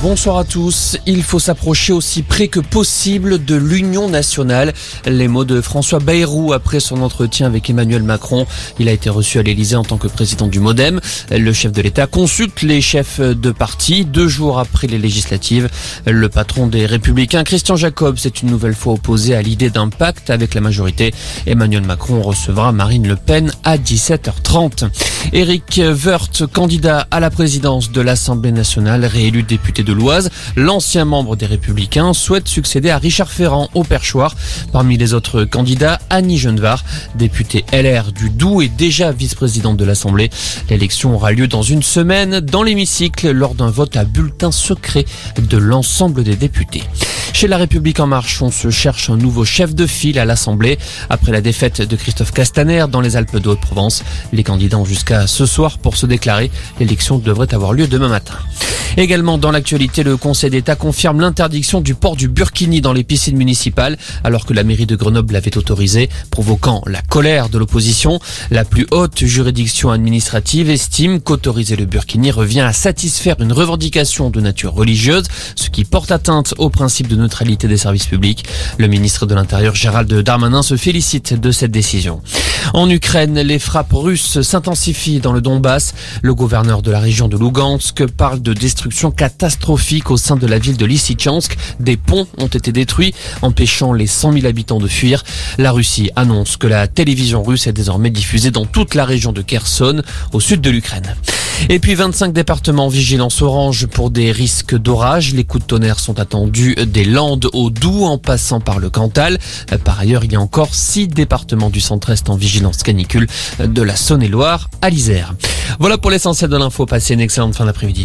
Bonsoir à tous. Il faut s'approcher aussi près que possible de l'Union nationale. Les mots de François Bayrou après son entretien avec Emmanuel Macron. Il a été reçu à l'Elysée en tant que président du Modem. Le chef de l'État consulte les chefs de parti deux jours après les législatives. Le patron des Républicains, Christian Jacob, s'est une nouvelle fois opposé à l'idée d'un pacte avec la majorité. Emmanuel Macron recevra Marine Le Pen à 17h30. Éric candidat à la présidence de l'Assemblée nationale, réélu député l'Oise, l'ancien membre des Républicains souhaite succéder à Richard Ferrand au perchoir. Parmi les autres candidats, Annie Genevard, députée LR du Doubs et déjà vice-présidente de l'Assemblée. L'élection aura lieu dans une semaine dans l'hémicycle lors d'un vote à bulletin secret de l'ensemble des députés. Chez La République En Marche, on se cherche un nouveau chef de file à l'Assemblée. Après la défaite de Christophe Castaner dans les Alpes de Haute-Provence, les candidats ont jusqu'à ce soir pour se déclarer. L'élection devrait avoir lieu demain matin. Également dans l'actualité, le Conseil d'État confirme l'interdiction du port du burkini dans les piscines municipales, alors que la mairie de Grenoble l'avait autorisé, provoquant la colère de l'opposition. La plus haute juridiction administrative estime qu'autoriser le burkini revient à satisfaire une revendication de nature religieuse, ce qui porte atteinte au principe de neutralité des services publics. Le ministre de l'Intérieur Gérald Darmanin se félicite de cette décision. En Ukraine, les frappes russes s'intensifient dans le Donbass. Le gouverneur de la région de Lugansk parle de destruction catastrophique au sein de la ville de Lysychansk. Des ponts ont été détruits, empêchant les 100 000 habitants de fuir. La Russie annonce que la télévision russe est désormais diffusée dans toute la région de Kherson, au sud de l'Ukraine. Et puis 25 départements en vigilance orange pour des risques d'orage. Les coups de tonnerre sont attendus des Landes au Doubs en passant par le Cantal. Par ailleurs, il y a encore 6 départements du centre-est en vigilance canicule de la Saône-et-Loire à l'Isère. Voilà pour l'essentiel de l'info. Passez une excellente fin d'après-midi.